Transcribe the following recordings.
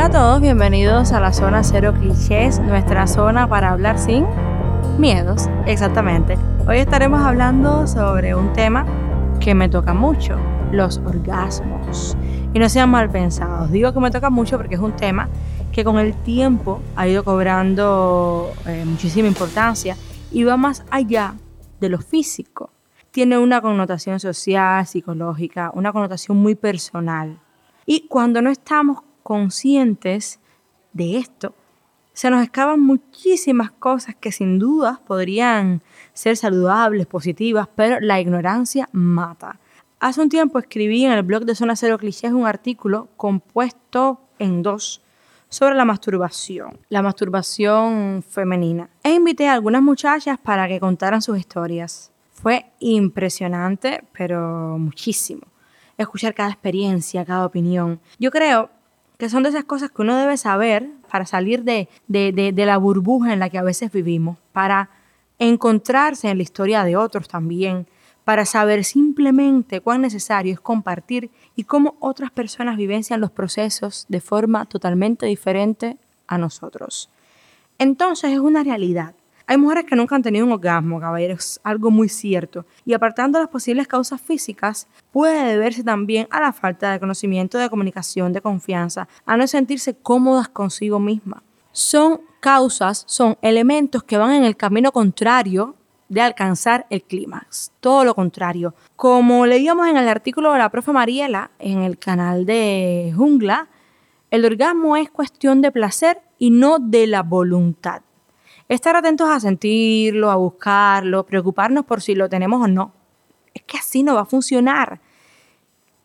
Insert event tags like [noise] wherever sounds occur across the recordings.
Hola a todos, bienvenidos a la zona cero clichés, nuestra zona para hablar sin miedos, exactamente. Hoy estaremos hablando sobre un tema que me toca mucho, los orgasmos. Y no sean mal pensados, digo que me toca mucho porque es un tema que con el tiempo ha ido cobrando eh, muchísima importancia y va más allá de lo físico. Tiene una connotación social, psicológica, una connotación muy personal. Y cuando no estamos conscientes de esto, se nos escapan muchísimas cosas que sin duda podrían ser saludables, positivas, pero la ignorancia mata. Hace un tiempo escribí en el blog de Zona Cero Clichés un artículo compuesto en dos sobre la masturbación, la masturbación femenina. E invité a algunas muchachas para que contaran sus historias. Fue impresionante, pero muchísimo. Escuchar cada experiencia, cada opinión. Yo creo que son de esas cosas que uno debe saber para salir de, de, la burbuja en la que a veces vivimos, para encontrarse en la historia de otros también, para saber simplemente cuán necesario es compartir y cómo otras personas vivencian los procesos de forma totalmente diferente a nosotros. Entonces es una realidad. Hay mujeres que nunca han tenido un orgasmo, caballeros, algo muy cierto. Y apartando las posibles causas físicas, puede deberse también a la falta de conocimiento, de comunicación, de confianza, a no sentirse cómodas consigo misma. Son causas, son elementos que van en el camino contrario de alcanzar el clímax. Todo lo contrario. Como leíamos en el artículo de la profe Mariela en el canal de Jungla, el orgasmo es cuestión de placer y no de la voluntad. Estar atentos a sentirlo, a buscarlo, preocuparnos por si lo tenemos o no. Es que así no va a funcionar.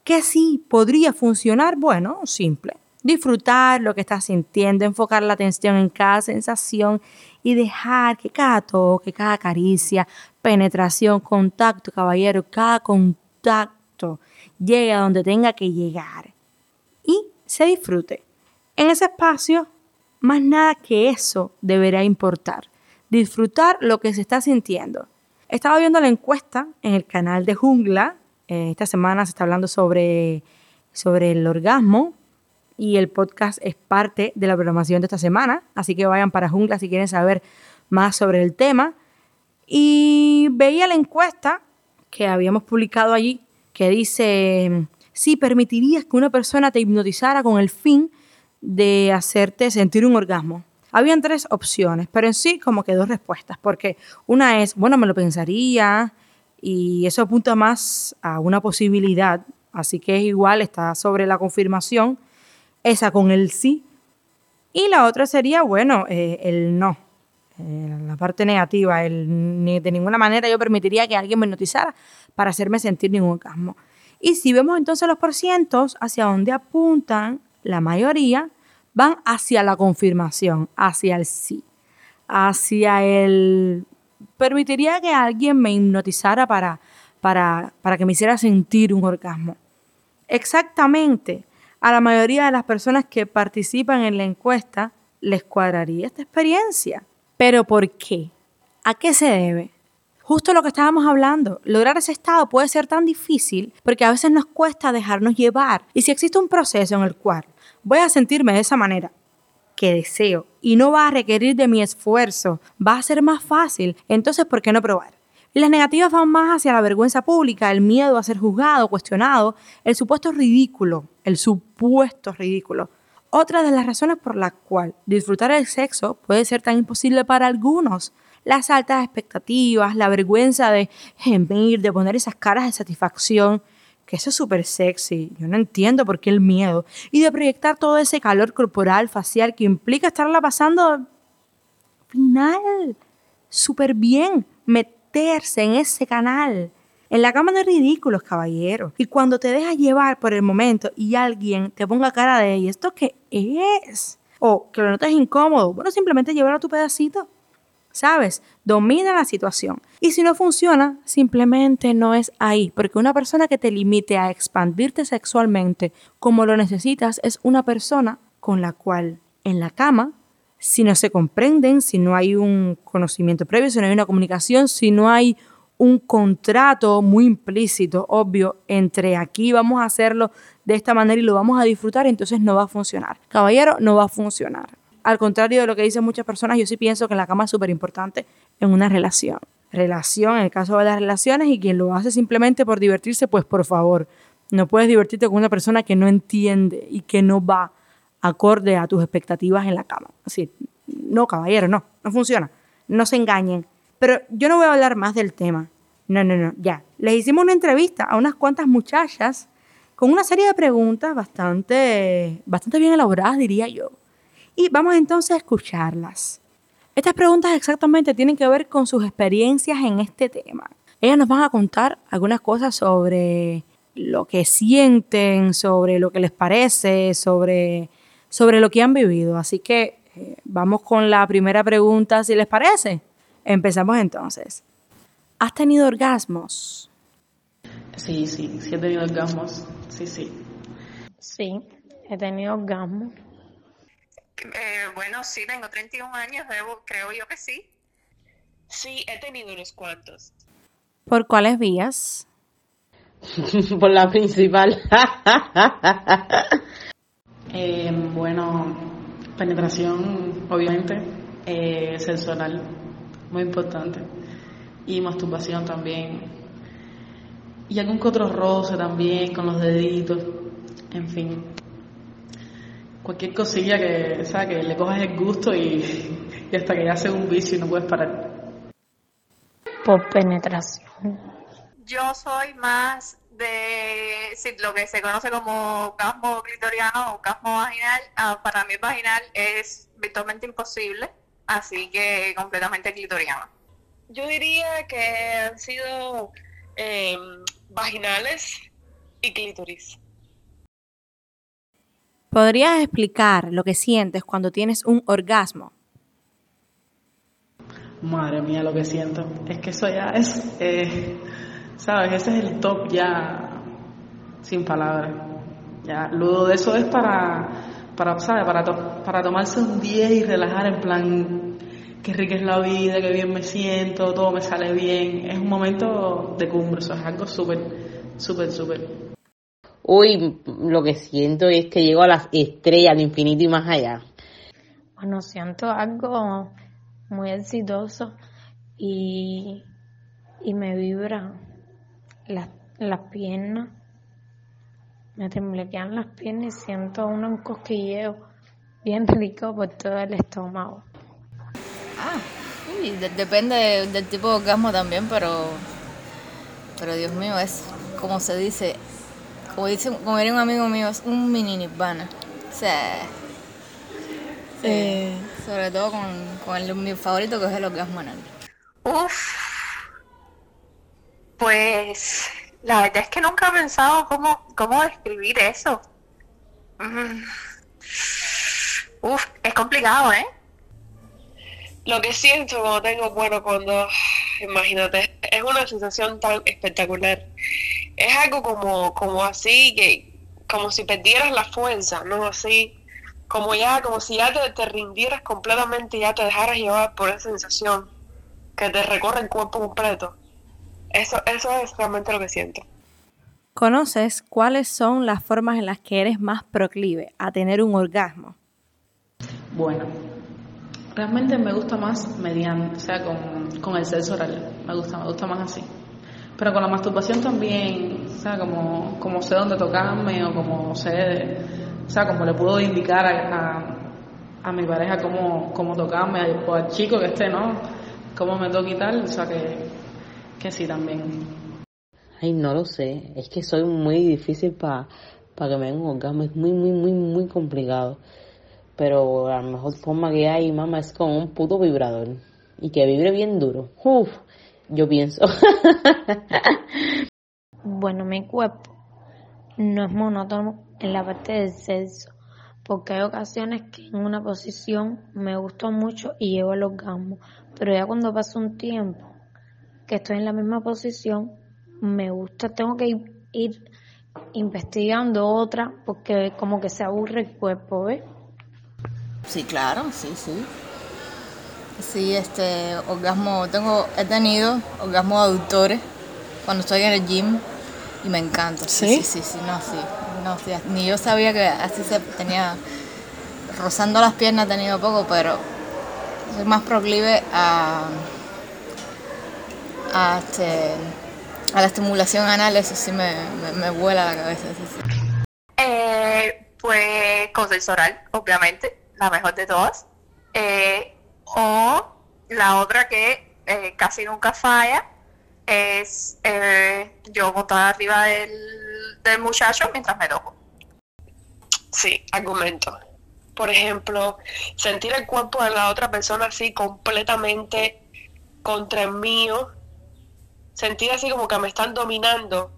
¿Qué sí podría funcionar? Bueno, simple. Disfrutar lo que estás sintiendo, enfocar la atención en cada sensación y dejar que cada toque, cada caricia, penetración, contacto, caballero, cada contacto llegue a donde tenga que llegar y se disfrute. En ese espacio más nada que eso deberá importar. Disfrutar lo que se está sintiendo. Estaba viendo la encuesta en el canal de Jungla. Eh, esta semana se está hablando sobre, sobre el orgasmo y el podcast es parte de la programación de esta semana. Así que vayan para Jungla si quieren saber más sobre el tema. Y veía la encuesta que habíamos publicado allí que dice, si permitirías que una persona te hipnotizara con el fin de hacerte sentir un orgasmo. Habían tres opciones, pero en sí como que dos respuestas, porque una es, bueno, me lo pensaría y eso apunta más a una posibilidad, así que es igual, está sobre la confirmación, esa con el sí, y la otra sería, bueno, eh, el no, eh, la parte negativa, el, ni de ninguna manera yo permitiría que alguien me notizara para hacerme sentir ningún orgasmo. Y si vemos entonces los porcientos hacia dónde apuntan, la mayoría van hacia la confirmación, hacia el sí, hacia el... Permitiría que alguien me hipnotizara para, para, para que me hiciera sentir un orgasmo. Exactamente, a la mayoría de las personas que participan en la encuesta les cuadraría esta experiencia. ¿Pero por qué? ¿A qué se debe? Justo lo que estábamos hablando, lograr ese estado puede ser tan difícil porque a veces nos cuesta dejarnos llevar. Y si existe un proceso en el cual voy a sentirme de esa manera que deseo y no va a requerir de mi esfuerzo, va a ser más fácil, entonces ¿por qué no probar? Las negativas van más hacia la vergüenza pública, el miedo a ser juzgado, cuestionado, el supuesto ridículo, el supuesto ridículo. Otra de las razones por la cual disfrutar el sexo puede ser tan imposible para algunos, las altas expectativas, la vergüenza de gemir, de poner esas caras de satisfacción, que eso es súper sexy, yo no entiendo por qué el miedo, y de proyectar todo ese calor corporal, facial, que implica estarla pasando final, súper bien, meterse en ese canal. En la cama de ridículos, caballeros. Y cuando te dejas llevar por el momento y alguien te ponga cara de, ¿y esto qué es? O que lo notes incómodo, bueno, simplemente llevar a tu pedacito. ¿Sabes? Domina la situación. Y si no funciona, simplemente no es ahí, porque una persona que te limite a expandirte sexualmente como lo necesitas es una persona con la cual en la cama, si no se comprenden, si no hay un conocimiento previo, si no hay una comunicación, si no hay un contrato muy implícito, obvio, entre aquí vamos a hacerlo de esta manera y lo vamos a disfrutar, entonces no va a funcionar. Caballero, no va a funcionar. Al contrario de lo que dicen muchas personas, yo sí pienso que la cama es súper importante en una relación. Relación, en el caso de las relaciones, y quien lo hace simplemente por divertirse, pues por favor, no puedes divertirte con una persona que no entiende y que no va acorde a tus expectativas en la cama. Así, no, caballero, no, no funciona. No se engañen. Pero yo no voy a hablar más del tema. No, no, no, ya. Les hicimos una entrevista a unas cuantas muchachas con una serie de preguntas bastante, bastante bien elaboradas, diría yo. Y vamos entonces a escucharlas. Estas preguntas exactamente tienen que ver con sus experiencias en este tema. Ellas nos van a contar algunas cosas sobre lo que sienten, sobre lo que les parece, sobre, sobre lo que han vivido. Así que eh, vamos con la primera pregunta, si les parece. Empezamos entonces. ¿Has tenido orgasmos? Sí, sí, sí he tenido orgasmos. Sí, sí. Sí, he tenido orgasmos. Eh, bueno, sí, tengo 31 años, creo yo que sí. Sí, he tenido unos cuantos. ¿Por cuáles vías? [laughs] Por la principal. [laughs] Eh, bueno, penetración, obviamente, eh, sensual, muy importante. Y masturbación también. Y algún que otro roce también con los deditos. En fin. Cualquier cosilla que, o que le cojas el gusto y, y hasta que ya hace un vicio y no puedes parar. Por penetración. Yo soy más de lo que se conoce como orgasmo clitoriano o orgasmo vaginal, ah, para mí vaginal es virtualmente imposible, así que completamente clitoriano. Yo diría que han sido em, vaginales y clítoris. ¿Podrías explicar lo que sientes cuando tienes un orgasmo? Madre mía, lo que siento. Es que eso ya es... Eh, ¿Sabes? Ese es el top ya sin palabras. Ya, luego de eso es para, para, ¿sabes? Para, para tomarse un día y relajar en plan, qué rica es la vida, qué bien me siento, todo me sale bien. Es un momento de cumbre, eso es algo súper, súper, súper. Uy, lo que siento es que llego a las estrellas de infinito y más allá. Bueno, siento algo muy exitoso y, y me vibra las, las piernas, me temblequean las piernas y siento un cosquilleo bien [laughs] rico por todo el estómago. Ah, depende del tipo de orgasmo también, pero, pero Dios mío, es como se dice, como dice, como diría un amigo mío, es un mini nirvana. O sea, eh. sobre todo con, con el, mi favorito que es el orgasmo anal. Uf, pues la verdad es que nunca he pensado cómo, cómo describir eso. Mm. Uf, es complicado, ¿eh? Lo que siento cuando tengo, bueno, cuando, imagínate, es una sensación tan espectacular. Es algo como, como así, que como si perdieras la fuerza, ¿no? Así, como ya, como si ya te, te rindieras completamente y ya te dejaras llevar por esa sensación que te recorre el cuerpo completo. Eso, eso es realmente lo que siento. ¿Conoces cuáles son las formas en las que eres más proclive a tener un orgasmo? Bueno, realmente me gusta más mediante, o sea, con, el sexo oral. Me gusta, me gusta más así. Pero con la masturbación también, o sea, como, como sé dónde tocarme o como sé, o sea, como le puedo indicar a, a, mi pareja cómo, cómo tocarme, o al chico que esté, ¿no? Cómo me toca y tal, o sea que que sí también. Ay, no lo sé. Es que soy muy difícil para que me den un orgasmo. Es muy, muy, muy, muy complicado. Pero la mejor forma que hay, mamá, es con un puto vibrador. Y que vibre bien duro. Uf, yo pienso. [laughs] bueno, mi cuerpo no es monótono en la parte del sexo. Porque hay ocasiones que en una posición me gustó mucho y llevo el orgasmo. Pero ya cuando pasa un tiempo que estoy en la misma posición, me gusta, tengo que ir, investigando otra porque como que se aburre el cuerpo, ¿ves? Sí, claro, sí, sí. Sí, este orgasmo, tengo, he tenido orgasmo aductores cuando estoy en el gym y me encanta. Sí, sí, sí, sí, no, sí. no, sí, ni yo sabía que así se tenía, rozando las piernas he tenido poco, pero soy más proclive a, a, este, a la estimulación anal, eso sí me, me, me vuela la cabeza. sí, sí. Eh, pues con sexo oral, obviamente, la mejor de todas. Eh, o la otra que eh, casi nunca falla es eh, yo montada arriba del, del muchacho mientras me toco. Sí, argumento. Por ejemplo, sentir el cuerpo de la otra persona así completamente contra el mío, sentir así como que me están dominando,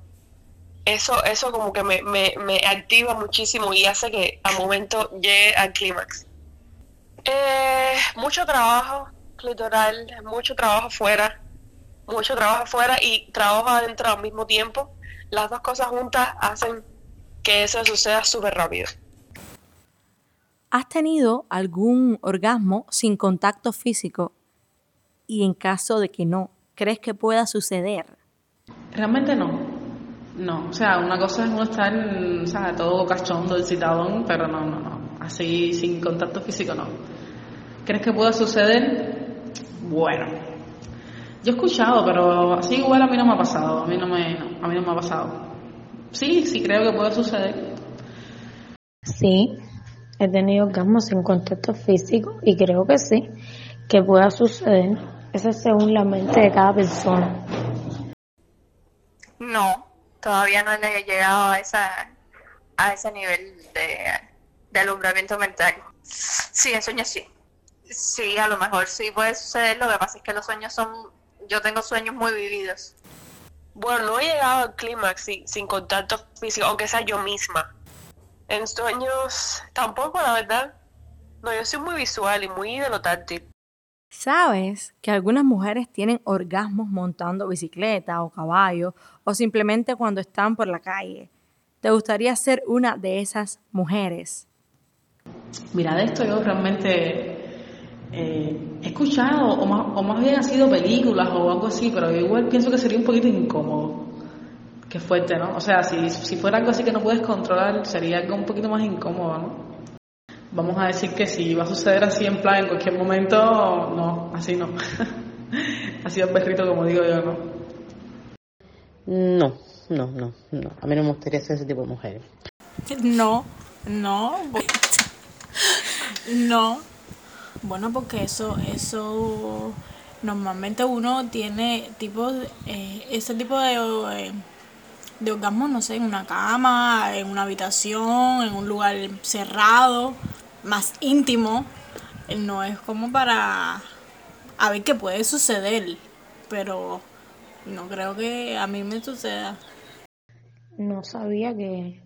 eso, eso como que me, me, me activa muchísimo y hace que al momento llegue al clímax. Eh, mucho trabajo clitoral, mucho trabajo fuera, mucho trabajo fuera y trabajo adentro al mismo tiempo. Las dos cosas juntas hacen que eso suceda súper rápido. ¿Has tenido algún orgasmo sin contacto físico? Y en caso de que no, ¿crees que pueda suceder? Realmente no. No, o sea, una cosa es uno estar, o sea, todo cachondo, excitadón, pero no, no, no. Así, sin contacto físico, no. ¿Crees que pueda suceder? Bueno. Yo he escuchado, pero así igual a mí no me ha pasado. A mí no me, no, a mí no me ha pasado. Sí, sí creo que puede suceder. Sí, he tenido orgasmos sin contacto físico y creo que sí, que pueda suceder. Eso es según la mente de cada persona. No, todavía no he llegado a esa a ese nivel de, de alumbramiento mental. Sí, en sueños sí. Sí, a lo mejor sí puede suceder. Lo que pasa es que los sueños son. Yo tengo sueños muy vividos. Bueno, no he llegado al clímax sin, sin contacto físico, aunque sea yo misma. En sueños tampoco, la verdad. No, yo soy muy visual y muy de lo táctil. ¿Sabes que algunas mujeres tienen orgasmos montando bicicleta o caballo o simplemente cuando están por la calle? ¿Te gustaría ser una de esas mujeres? Mira, de esto yo realmente eh, he escuchado, o más, o más bien ha sido películas o algo así, pero yo igual pienso que sería un poquito incómodo. Qué fuerte, ¿no? O sea, si, si fuera algo así que no puedes controlar, sería algo un poquito más incómodo, ¿no? Vamos a decir que si va a suceder así en plan en cualquier momento, no, así no. [laughs] así el perrito como digo yo, ¿no? No, no, no, no. A mí no me gustaría ser ese tipo de mujeres. No, no, no. Bueno, porque eso, eso, normalmente uno tiene tipo, eh, ese tipo de, eh, de orgasmo, no sé, en una cama, en una habitación, en un lugar cerrado, más íntimo. Eh, No es como para a ver qué puede suceder, pero no creo que a mí me suceda. No sabía que,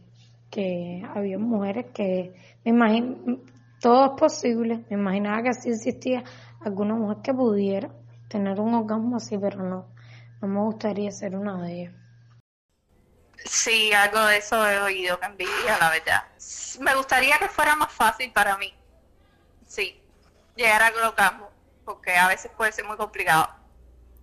que había mujeres que, me imagino, todo es posible. Me imaginaba que así existía alguna mujer que pudiera tener un orgasmo así, pero no, no me gustaría ser una de ellas. Sí, algo de eso he oído que envidia, la verdad. Me gustaría que fuera más fácil para mí. Sí, llegar al orgasmo, porque a veces puede ser muy complicado.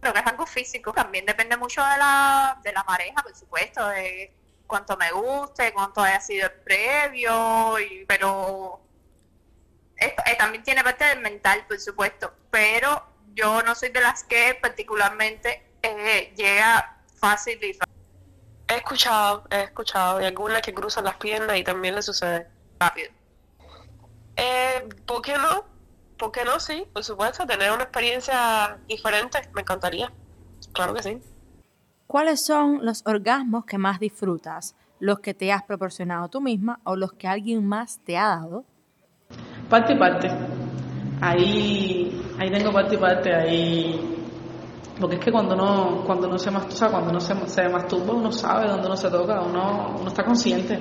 Pero que es algo físico, también depende mucho de la, de la pareja, por supuesto, de cuánto me guste, cuánto haya sido el previo, y, pero es- eh, también tiene parte del mental, por supuesto, pero yo no soy de las que particularmente eh, llega fácil y He escuchado, he escuchado, y algunas que cruzan las piernas y también le sucede. rápido. Eh, ¿Por qué no? ¿Por qué no? Sí, por supuesto, tener una experiencia diferente, me encantaría. Claro que sí. ¿Cuáles son los orgasmos que más disfrutas? ¿Los que te has proporcionado tú misma o los que alguien más te ha dado? Parte y parte. Ahí, ahí tengo parte y parte, ahí. Porque es que cuando uno, cuando uno se masturba, cuando uno se, se masturba, uno sabe dónde uno se toca, uno, uno está consciente.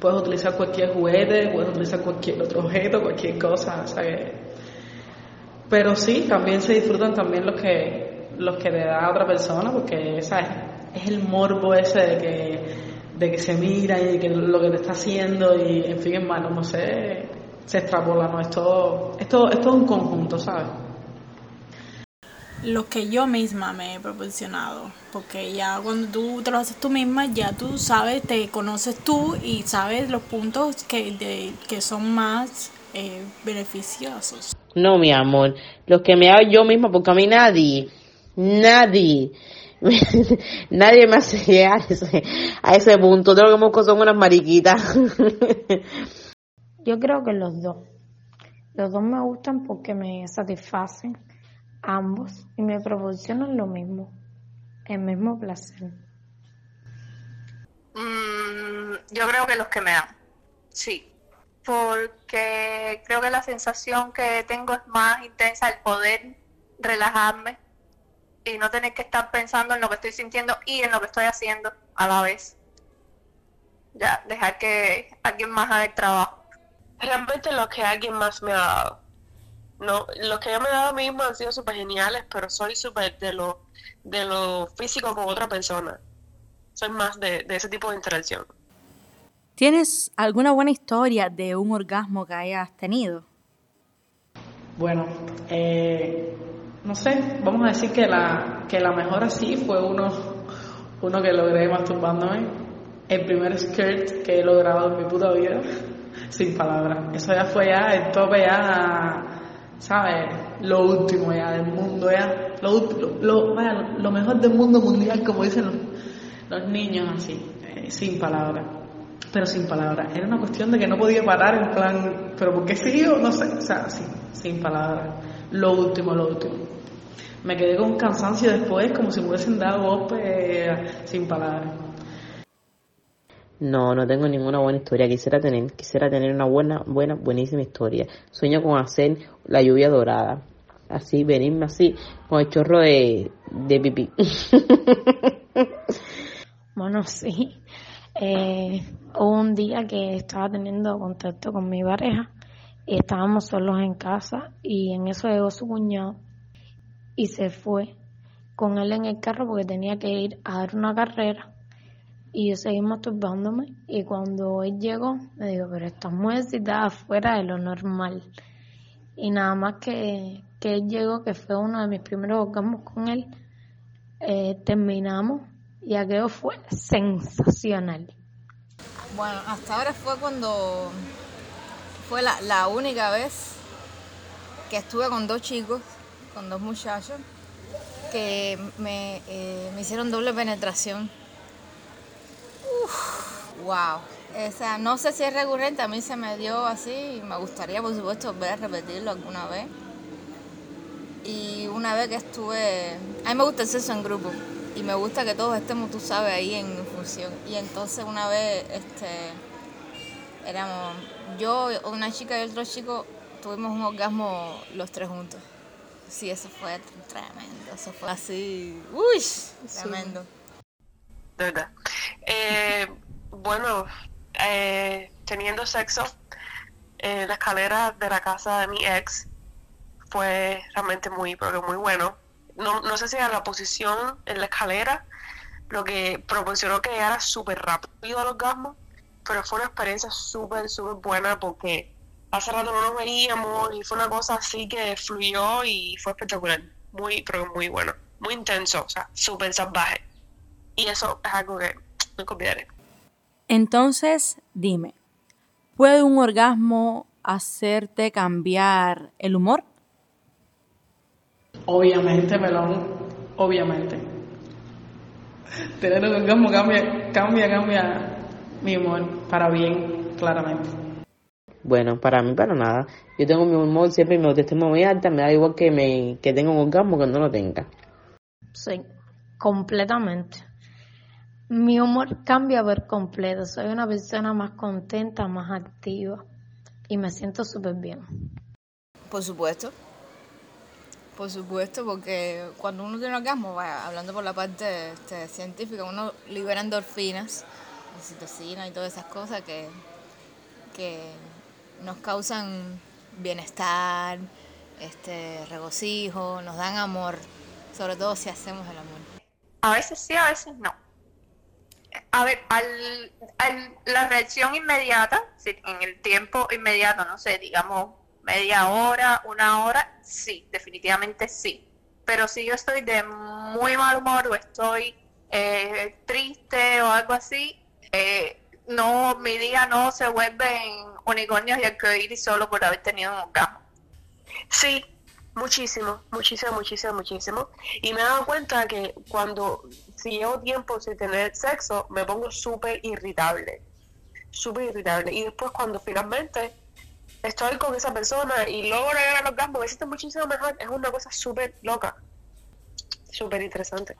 Puedes utilizar cualquier juguete, puedes utilizar cualquier otro objeto, cualquier cosa, o sea que... Pero sí, también se disfrutan también los que, los que le da otra persona, porque ¿sabes? es el morbo ese de que, de que se mira y de que lo que te está haciendo y en fin, hermano, no sé, se extrapola, ¿no? Es todo, es todo, es todo un conjunto, ¿sabes? los que yo misma me he proporcionado. Porque ya cuando tú te lo haces tú misma, ya tú sabes, te conoces tú y sabes los puntos que, de, que son más eh, beneficiosos. No, mi amor, los que me hago yo misma, porque a mí nadie, nadie, [laughs] nadie me hace llegar a ese, a ese punto. Todo lo que busco son unas mariquitas. [laughs] Yo creo que los dos. Los dos me gustan porque me satisfacen ambos y me proporcionan lo mismo, el mismo placer. Mm, yo creo que los que me dan, sí, porque creo que la sensación que tengo es más intensa el poder relajarme y no tener que estar pensando en lo que estoy sintiendo y en lo que estoy haciendo a la vez. Ya, dejar que alguien más haga el trabajo. Realmente lo que alguien más me ha dado. No, los que yo me he dado mismo han sido súper geniales, pero soy súper de lo, de lo físico con otra persona. Soy más de, de ese tipo de interacción. ¿Tienes alguna buena historia de un orgasmo que hayas tenido? Bueno, eh, no sé, vamos a decir que la, que la mejor así fue uno, uno que logré masturbándome. El primer skirt que he logrado en mi puta vida, sin palabras. Eso ya fue ya el tope ya, ¿sabes? Lo último ya del mundo ya. Lo, lo, lo, lo mejor del mundo mundial, como dicen los, los niños así, eh, sin palabras. Pero sin palabras. Era una cuestión de que no podía parar en plan, pero ¿por qué sí o no sé? O sea, sí, sin palabras. Lo último, lo último. Me quedé con cansancio después, como si me hubiesen dado golpe eh, sin palabras. No, no tengo ninguna buena historia. Quisiera tener, quisiera tener una buena, buena, buenísima historia. Sueño con hacer la lluvia dorada. Así, venirme así, con el chorro de, de pipí. [laughs] Bueno, sí. Eh, hubo un día que estaba teniendo contacto con mi pareja estábamos solos en casa y en eso llegó su cuñado y se fue con él en el carro porque tenía que ir a dar una carrera y yo seguí masturbándome y cuando él llegó me dijo pero estás muy excitada fuera de lo normal y nada más que, que él llegó que fue uno de mis primeros orgasmos con él eh, terminamos y aquello fue sensacional Bueno, hasta ahora fue cuando fue la, la única vez que estuve con dos chicos, con dos muchachos, que me, eh, me hicieron doble penetración. Wow. O sea, no sé si es recurrente, a mí se me dio así y me gustaría, por supuesto, volver a repetirlo alguna vez. Y una vez que estuve, a mí me gusta el sexo en grupo y me gusta que todos estemos, tú sabes, ahí en función. Y entonces una vez, este, éramos yo, una chica y otro chico, tuvimos un orgasmo los tres juntos. Sí, eso fue tremendo, eso fue así, uy, tremendo. De verdad. Eh, bueno, eh, teniendo sexo en la escalera de la casa de mi ex fue realmente muy, pero muy bueno. No, no sé si era la posición en la escalera lo que proporcionó que llegara súper rápido al orgasmo, pero fue una experiencia súper, súper buena porque hace rato no nos veíamos y fue una cosa así que fluyó y fue espectacular. Muy, pero muy bueno. Muy intenso, o sea, súper salvaje. Y eso es algo que nunca olvidaré. Entonces, dime, ¿puede un orgasmo hacerte cambiar el humor? Obviamente, melón, obviamente. Tener un orgasmo cambia, cambia, cambia mi humor para bien, claramente. Bueno, para mí, para nada. Yo tengo mi humor siempre, mi autoestima muy alta, me da igual que, me, que tenga un orgasmo que no lo tenga. Sí, completamente. Mi humor cambia por completo. Soy una persona más contenta, más activa y me siento súper bien. Por supuesto. Por supuesto, porque cuando uno tiene orgasmo, vaya, hablando por la parte este, científica, uno libera endorfinas, oxitocina y todas esas cosas que, que nos causan bienestar, este, regocijo, nos dan amor, sobre todo si hacemos el amor. A veces sí, a veces no. A ver, al, la reacción inmediata, en el tiempo inmediato, no sé, digamos media hora, una hora, sí, definitivamente sí. pero si yo estoy de muy mal humor o estoy eh, triste o algo así, eh, no, mi día no se vuelve en unicornios y arcoíris solo por haber tenido un orgasmo. Sí, muchísimo, muchísimo, muchísimo, muchísimo. Y me he dado cuenta que cuando, si llevo tiempo sin tener sexo, me pongo súper irritable. Súper irritable. Y después cuando finalmente estoy con esa persona y logro llegar al orgasmo, me siento muchísimo mejor. Es una cosa súper loca. Súper interesante.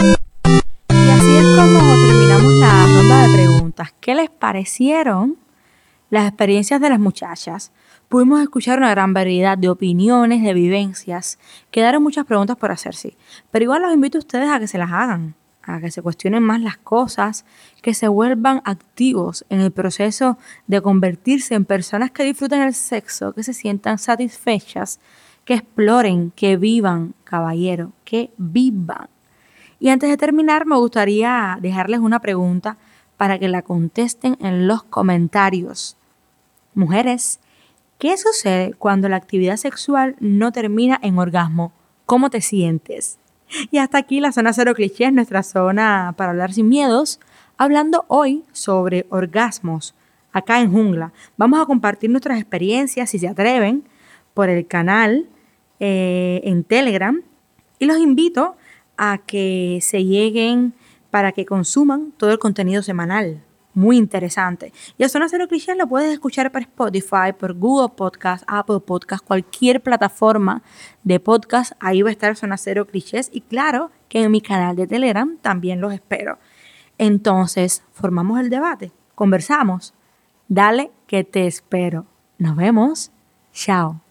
Y así es como terminamos la ronda de preguntas. ¿Qué les parecieron las experiencias de las muchachas? Pudimos escuchar una gran variedad de opiniones, de vivencias. Quedaron muchas preguntas por hacer, sí. Pero igual los invito a ustedes a que se las hagan, que se cuestionen más las cosas, que se vuelvan activos en el proceso de convertirse en personas que disfruten el sexo, que se sientan satisfechas, que exploren, que vivan, caballero, que vivan. Y antes de terminar, me gustaría dejarles una pregunta para que la contesten en los comentarios. Mujeres, ¿Qué sucede cuando la actividad sexual no termina en orgasmo? ¿Cómo te sientes? [laughs] Y hasta aquí la zona cero clichés, nuestra zona para hablar sin miedos, hablando hoy sobre orgasmos acá en Jungla. Vamos a compartir nuestras experiencias, si se atreven, por el canal eh, en Telegram y los invito a que se lleguen para que consuman todo el contenido semanal muy interesante. Y a Zona Cero Cliché lo puedes escuchar por Spotify, por Google Podcast, Apple Podcast, cualquier plataforma de podcast. Ahí va a estar Zona Cero Clichés. Y claro que en mi canal de Telegram también los espero. Entonces, formamos el debate, conversamos. Dale que te espero. Nos vemos. Chao.